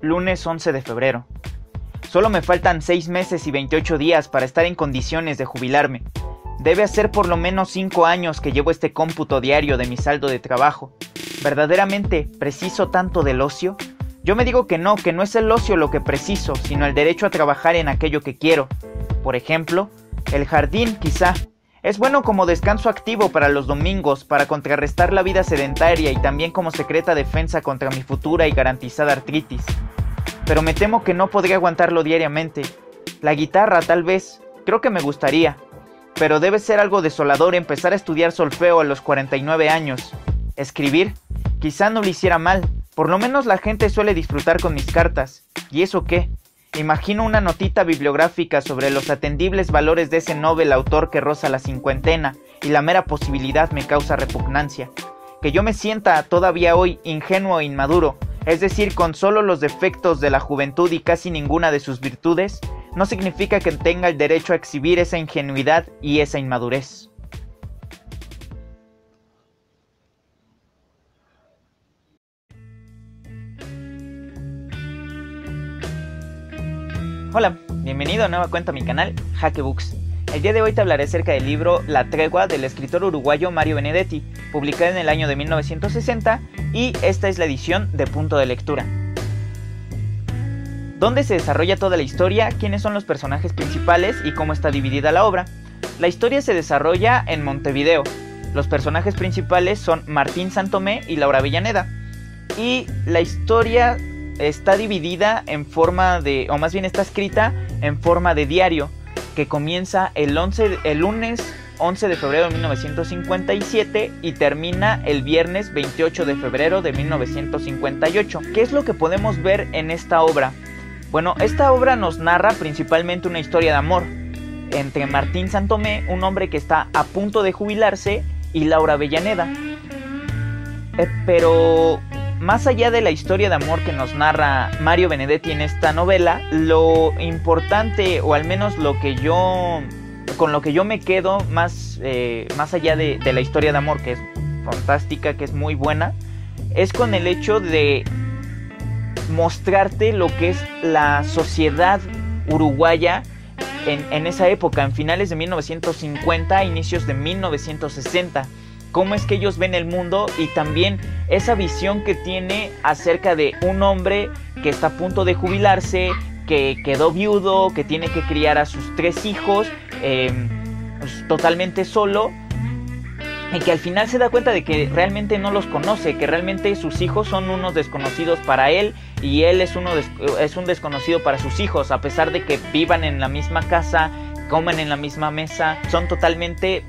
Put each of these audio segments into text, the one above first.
lunes 11 de febrero. Solo me faltan 6 meses y 28 días para estar en condiciones de jubilarme. Debe hacer por lo menos 5 años que llevo este cómputo diario de mi saldo de trabajo. ¿Verdaderamente preciso tanto del ocio? Yo me digo que no, que no es el ocio lo que preciso, sino el derecho a trabajar en aquello que quiero. Por ejemplo, el jardín quizá. Es bueno como descanso activo para los domingos, para contrarrestar la vida sedentaria y también como secreta defensa contra mi futura y garantizada artritis pero me temo que no podría aguantarlo diariamente. La guitarra, tal vez, creo que me gustaría, pero debe ser algo desolador empezar a estudiar solfeo a los 49 años. Escribir, quizá no lo hiciera mal, por lo menos la gente suele disfrutar con mis cartas. ¿Y eso qué? Imagino una notita bibliográfica sobre los atendibles valores de ese novel autor que roza la cincuentena, y la mera posibilidad me causa repugnancia. Que yo me sienta todavía hoy ingenuo e inmaduro, es decir, con solo los defectos de la juventud y casi ninguna de sus virtudes, no significa que tenga el derecho a exhibir esa ingenuidad y esa inmadurez. Hola, bienvenido a nueva cuenta a mi canal, Hackebooks. El día de hoy te hablaré acerca del libro La tregua del escritor uruguayo Mario Benedetti, publicado en el año de 1960 y esta es la edición de punto de lectura. ¿Dónde se desarrolla toda la historia? ¿Quiénes son los personajes principales y cómo está dividida la obra? La historia se desarrolla en Montevideo. Los personajes principales son Martín Santomé y Laura Villaneda. Y la historia está dividida en forma de, o más bien está escrita en forma de diario que comienza el, 11, el lunes 11 de febrero de 1957 y termina el viernes 28 de febrero de 1958. ¿Qué es lo que podemos ver en esta obra? Bueno, esta obra nos narra principalmente una historia de amor entre Martín Santomé, un hombre que está a punto de jubilarse, y Laura Avellaneda. Eh, pero más allá de la historia de amor que nos narra Mario Benedetti en esta novela, lo importante, o al menos lo que yo, con lo que yo me quedo más, eh, más allá de, de la historia de amor, que es fantástica, que es muy buena, es con el hecho de mostrarte lo que es la sociedad uruguaya en, en, esa época, en finales de 1950, inicios de 1960 cómo es que ellos ven el mundo y también esa visión que tiene acerca de un hombre que está a punto de jubilarse, que quedó viudo, que tiene que criar a sus tres hijos em, pues, totalmente solo y que al final se da cuenta de que realmente no los conoce, que realmente sus hijos son unos desconocidos para él y él es, uno es un desconocido para sus hijos, a pesar de que vivan en la misma casa, comen en la misma mesa, son totalmente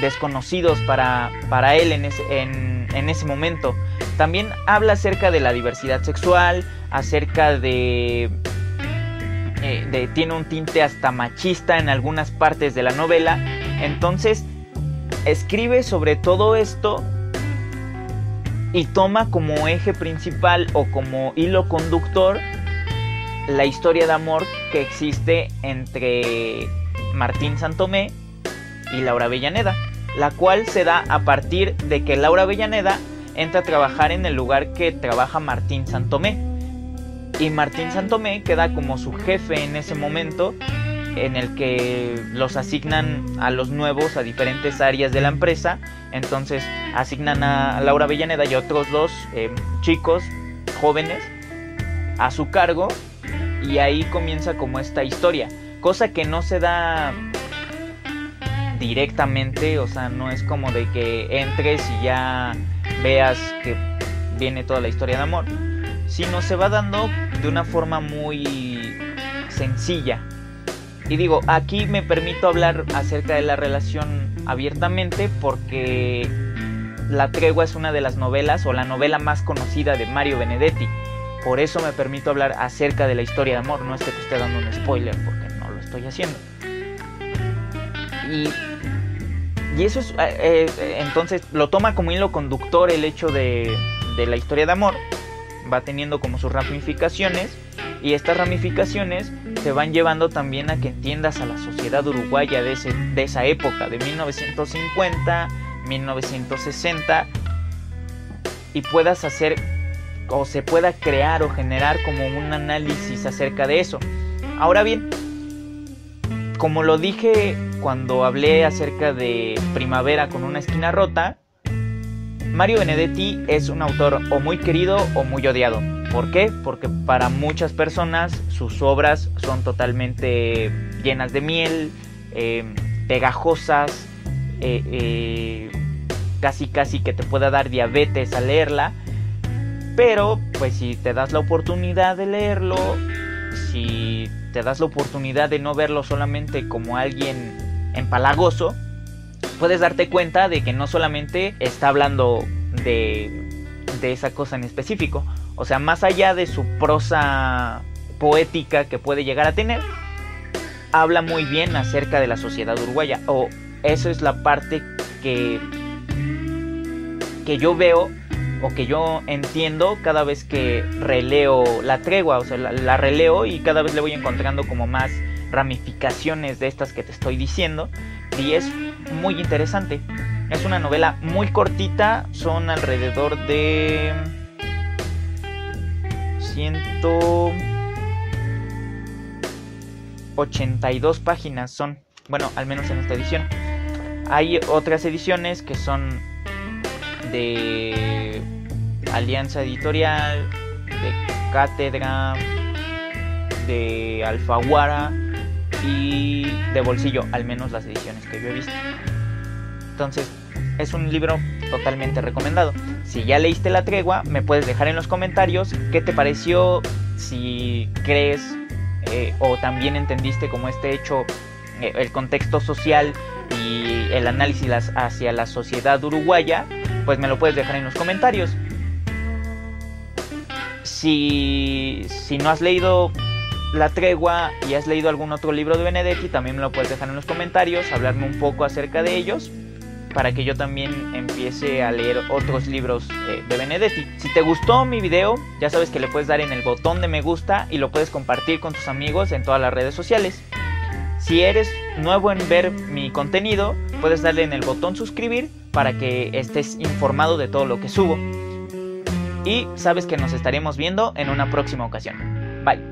desconocidos para, para él en ese, en, ese momento. También habla acerca de la diversidad sexual, acerca de, eh, de, tiene un tinte hasta machista en algunas partes de la novela. Entonces, escribe sobre todo esto y toma como eje principal o como hilo conductor la historia de amor que existe entre Martín Santomé y Laura Avellaneda, la cual se da a partir de que Laura Avellaneda entra a trabajar en el lugar que trabaja Martín Santomé. Y Martín Santomé queda como su jefe en ese momento en el que los asignan a los nuevos a diferentes áreas de la empresa. Entonces asignan a Laura Avellaneda y otros dos eh, chicos jóvenes a su cargo y ahí comienza como esta historia. Cosa que no se da directamente, o sea, no es como de que entres y ya veas que viene toda la historia de amor, sino se va dando de una forma muy sencilla. Y digo, aquí me permito hablar acerca de la relación abiertamente porque La tregua es una de las novelas o la novela más conocida de Mario Benedetti. Por eso me permito hablar acerca de la historia de amor, no es que te esté dando un spoiler porque no lo estoy haciendo. Y y eso es, eh, eh, entonces lo toma como hilo conductor el hecho de, de la historia de amor. Va teniendo como sus ramificaciones y estas ramificaciones se van llevando también a que entiendas a la sociedad uruguaya de, ese, de esa época, de 1950, 1960, y puedas hacer o se pueda crear o generar como un análisis acerca de eso. Ahora bien, como lo dije cuando hablé acerca de Primavera con una esquina rota, Mario Benedetti es un autor o muy querido o muy odiado. ¿Por qué? Porque para muchas personas sus obras son totalmente llenas de miel, eh, pegajosas, eh, eh, casi casi que te pueda dar diabetes al leerla. Pero pues si te das la oportunidad de leerlo, si te das la oportunidad de no verlo solamente como alguien empalagoso, puedes darte cuenta de que no solamente está hablando de, de esa cosa en específico, o sea, más allá de su prosa poética que puede llegar a tener, habla muy bien acerca de la sociedad uruguaya. O eso es la parte que, que yo veo o que yo entiendo cada vez que releo la tregua. O sea, la, la releo y cada vez le voy encontrando como más ramificaciones de estas que te estoy diciendo. Y es muy interesante. Es una novela muy cortita, son alrededor de 182 páginas son, bueno, al menos en esta edición. Hay otras ediciones que son de Alianza Editorial, de Cátedra, de Alfaguara y de Bolsillo, al menos las ediciones que yo he visto. Entonces, es un libro totalmente recomendado. Si ya leíste La Tregua, me puedes dejar en los comentarios qué te pareció, si crees eh, o también entendiste como este hecho, eh, el contexto social y el análisis hacia la sociedad uruguaya, pues me lo puedes dejar en los comentarios. Si, si no has leído La Tregua y has leído algún otro libro de Benedetti, también me lo puedes dejar en los comentarios, hablarme un poco acerca de ellos para que yo también empiece a leer otros libros eh, de Benedetti. Si te gustó mi video, ya sabes que le puedes dar en el botón de me gusta y lo puedes compartir con tus amigos en todas las redes sociales. Si eres nuevo en ver mi contenido, puedes darle en el botón suscribir para que estés informado de todo lo que subo. Y sabes que nos estaremos viendo en una próxima ocasión. Bye.